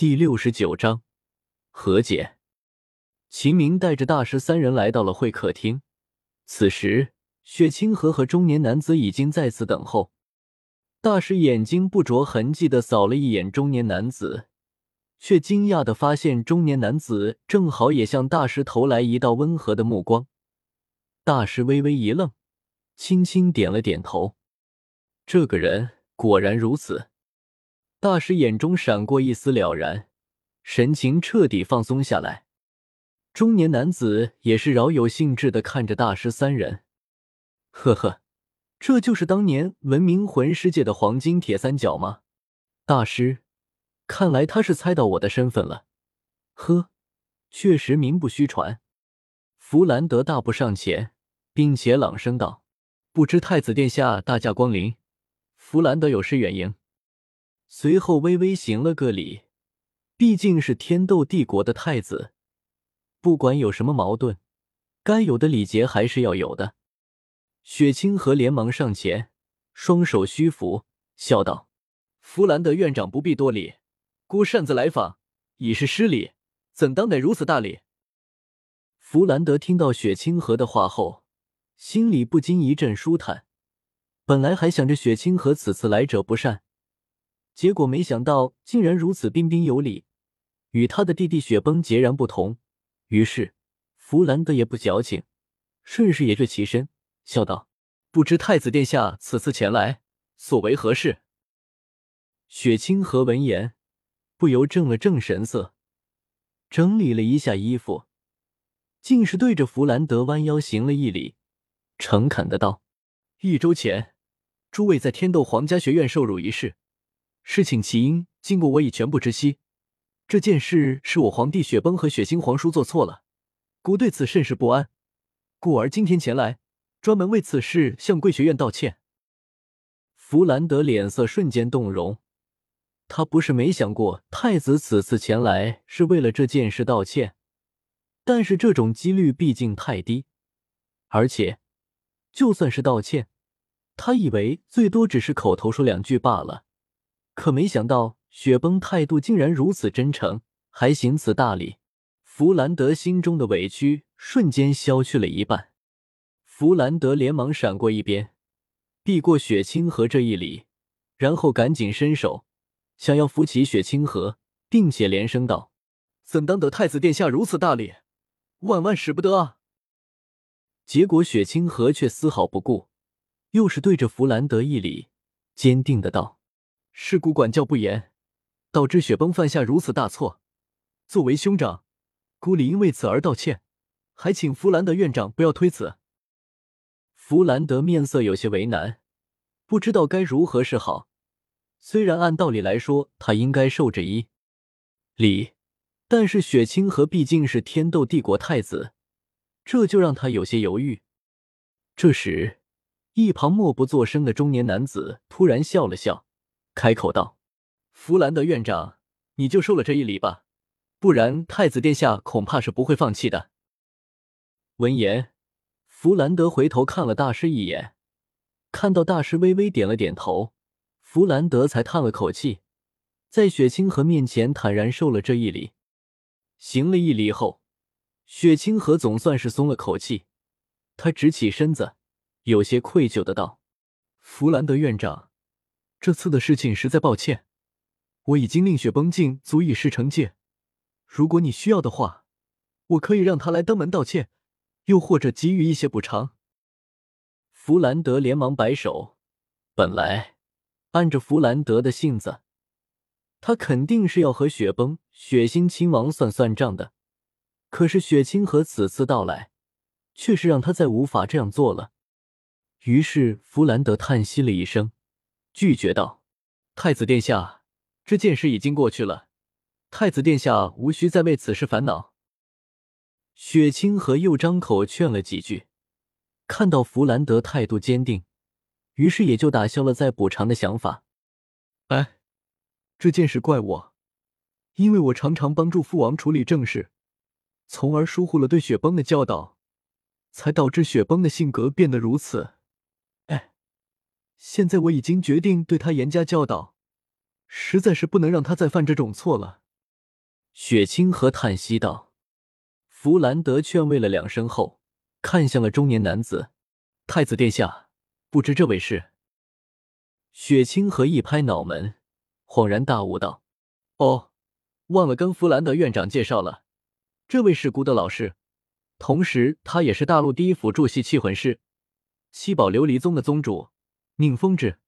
第六十九章和解。秦明带着大师三人来到了会客厅。此时，雪清河和中年男子已经在此等候。大师眼睛不着痕迹的扫了一眼中年男子，却惊讶的发现中年男子正好也向大师投来一道温和的目光。大师微微一愣，轻轻点了点头。这个人果然如此。大师眼中闪过一丝了然，神情彻底放松下来。中年男子也是饶有兴致的看着大师三人，呵呵，这就是当年闻名魂师界的黄金铁三角吗？大师，看来他是猜到我的身份了。呵，确实名不虚传。弗兰德大步上前，并且朗声道：“不知太子殿下大驾光临，弗兰德有失远迎。”随后微微行了个礼，毕竟是天斗帝国的太子，不管有什么矛盾，该有的礼节还是要有的。雪清河连忙上前，双手虚扶，笑道：“弗兰德院长不必多礼，孤擅自来访，已是失礼，怎当得如此大礼？”弗兰德听到雪清河的话后，心里不禁一阵舒坦。本来还想着雪清河此次来者不善。结果没想到，竟然如此彬彬有礼，与他的弟弟雪崩截然不同。于是，弗兰德也不矫情，顺势也就起身，笑道：“不知太子殿下此次前来，所为何事？”雪清河闻言，不由正了正神色，整理了一下衣服，竟是对着弗兰德弯腰行了一礼，诚恳的道：“一周前，诸位在天斗皇家学院受辱一事。”事情起因，经过我已全部知悉。这件事是我皇帝雪崩和血腥皇叔做错了，孤对此甚是不安，故而今天前来，专门为此事向贵学院道歉。弗兰德脸色瞬间动容，他不是没想过太子此次前来是为了这件事道歉，但是这种几率毕竟太低，而且就算是道歉，他以为最多只是口头说两句罢了。可没想到，雪崩态度竟然如此真诚，还行此大礼。弗兰德心中的委屈瞬间消去了一半。弗兰德连忙闪过一边，避过雪清河这一礼，然后赶紧伸手想要扶起雪清河，并且连声道：“怎当得太子殿下如此大礼？万万使不得啊！”结果雪清河却丝毫不顾，又是对着弗兰德一礼，坚定的道。是故管教不严，导致雪崩犯下如此大错。作为兄长，孤理应为此而道歉，还请弗兰德院长不要推辞。弗兰德面色有些为难，不知道该如何是好。虽然按道理来说，他应该受着一礼，但是雪清河毕竟是天斗帝国太子，这就让他有些犹豫。这时，一旁默不作声的中年男子突然笑了笑。开口道：“弗兰德院长，你就受了这一礼吧，不然太子殿下恐怕是不会放弃的。”闻言，弗兰德回头看了大师一眼，看到大师微微点了点头，弗兰德才叹了口气，在雪清河面前坦然受了这一礼。行了一礼后，雪清河总算是松了口气，他直起身子，有些愧疚的道：“弗兰德院长。”这次的事情实在抱歉，我已经令雪崩境足以事成戒。如果你需要的话，我可以让他来登门道歉，又或者给予一些补偿。弗兰德连忙摆手，本来按着弗兰德的性子，他肯定是要和雪崩、雪星亲王算算账的。可是雪清河此次到来，却是让他再无法这样做了。于是弗兰德叹息了一声。拒绝道：“太子殿下，这件事已经过去了，太子殿下无需再为此事烦恼。”雪清河又张口劝了几句，看到弗兰德态度坚定，于是也就打消了再补偿的想法。哎，这件事怪我，因为我常常帮助父王处理政事，从而疏忽了对雪崩的教导，才导致雪崩的性格变得如此。现在我已经决定对他严加教导，实在是不能让他再犯这种错了。雪清河叹息道。弗兰德劝慰了两声后，看向了中年男子：“太子殿下，不知这位是？”雪清河一拍脑门，恍然大悟道：“哦，忘了跟弗兰德院长介绍了，这位是孤德老师，同时他也是大陆第一辅助系器魂师，七宝琉璃宗的宗主宁风致。”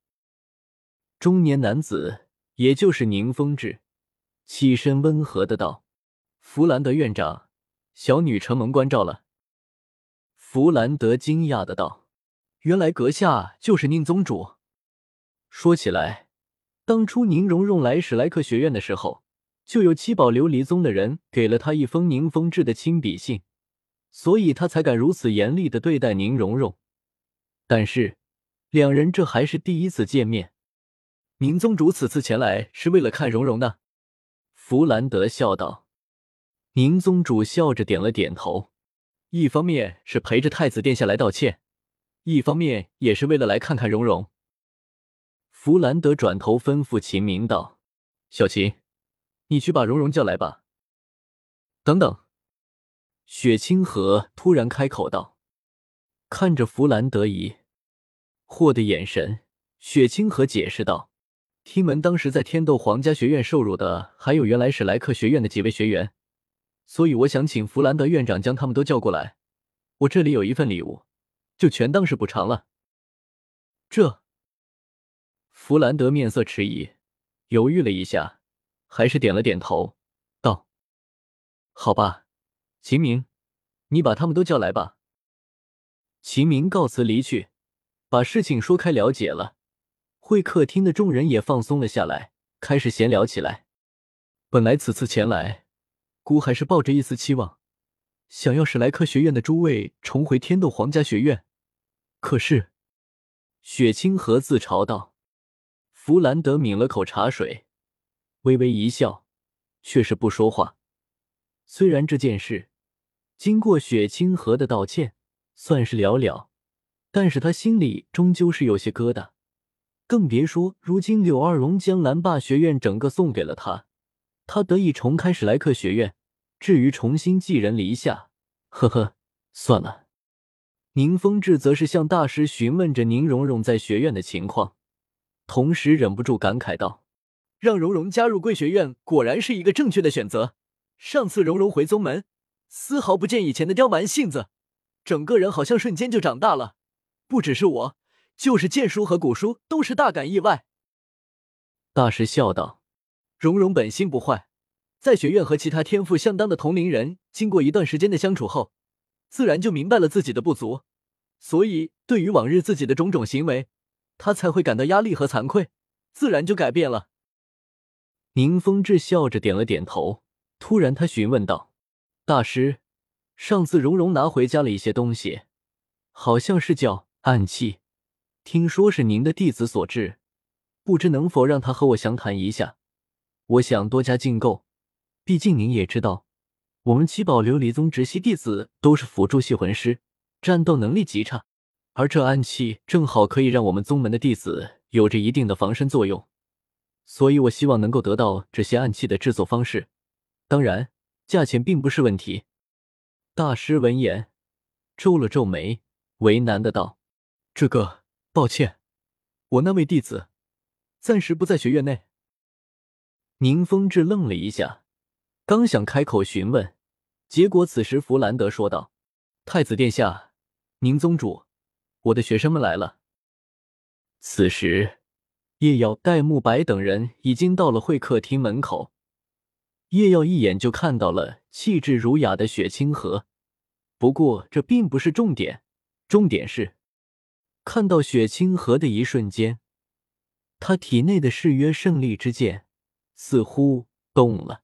中年男子，也就是宁风致，起身温和的道：“弗兰德院长，小女承蒙关照了。”弗兰德惊讶的道：“原来阁下就是宁宗主。说起来，当初宁荣荣来史莱克学院的时候，就有七宝琉璃宗的人给了他一封宁风致的亲笔信，所以他才敢如此严厉的对待宁荣荣。但是，两人这还是第一次见面。”宁宗主此次前来是为了看蓉蓉的，弗兰德笑道。宁宗主笑着点了点头，一方面是陪着太子殿下来道歉，一方面也是为了来看看蓉蓉。弗兰德转头吩咐秦明道：“小秦，你去把蓉蓉叫来吧。”等等，雪清河突然开口道，看着弗兰德一惑的眼神，雪清河解释道。听闻当时在天斗皇家学院受辱的还有原来史莱克学院的几位学员，所以我想请弗兰德院长将他们都叫过来。我这里有一份礼物，就全当是补偿了。这，弗兰德面色迟疑，犹豫了一下，还是点了点头，道：“好吧，秦明，你把他们都叫来吧。”秦明告辞离去，把事情说开了解了。会客厅的众人也放松了下来，开始闲聊起来。本来此次前来，姑还是抱着一丝期望，想要史莱克学院的诸位重回天斗皇家学院。可是，雪清河自嘲道。弗兰德抿了口茶水，微微一笑，却是不说话。虽然这件事经过雪清河的道歉，算是了了，但是他心里终究是有些疙瘩。更别说，如今柳二龙将蓝霸学院整个送给了他，他得以重开史莱克学院。至于重新寄人篱下，呵呵，算了。宁风致则是向大师询问着宁荣荣在学院的情况，同时忍不住感慨道：“让荣荣加入贵学院，果然是一个正确的选择。上次荣荣回宗门，丝毫不见以前的刁蛮性子，整个人好像瞬间就长大了。不只是我。”就是剑叔和古叔都是大感意外。大师笑道：“蓉蓉本心不坏，在学院和其他天赋相当的同龄人经过一段时间的相处后，自然就明白了自己的不足，所以对于往日自己的种种行为，他才会感到压力和惭愧，自然就改变了。”宁风致笑着点了点头，突然他询问道：“大师，上次蓉蓉拿回家了一些东西，好像是叫暗器。”听说是您的弟子所制，不知能否让他和我详谈一下？我想多加进购，毕竟您也知道，我们七宝琉璃宗直系弟子都是辅助系魂师，战斗能力极差，而这暗器正好可以让我们宗门的弟子有着一定的防身作用，所以我希望能够得到这些暗器的制作方式，当然，价钱并不是问题。大师闻言皱了皱眉，为难的道：“这个。”抱歉，我那位弟子暂时不在学院内。宁风致愣了一下，刚想开口询问，结果此时弗兰德说道：“太子殿下，宁宗主，我的学生们来了。”此时，叶耀、戴沐白等人已经到了会客厅门口。叶耀一眼就看到了气质儒雅的雪清河，不过这并不是重点，重点是。看到雪清河的一瞬间，他体内的誓约胜利之剑似乎动了。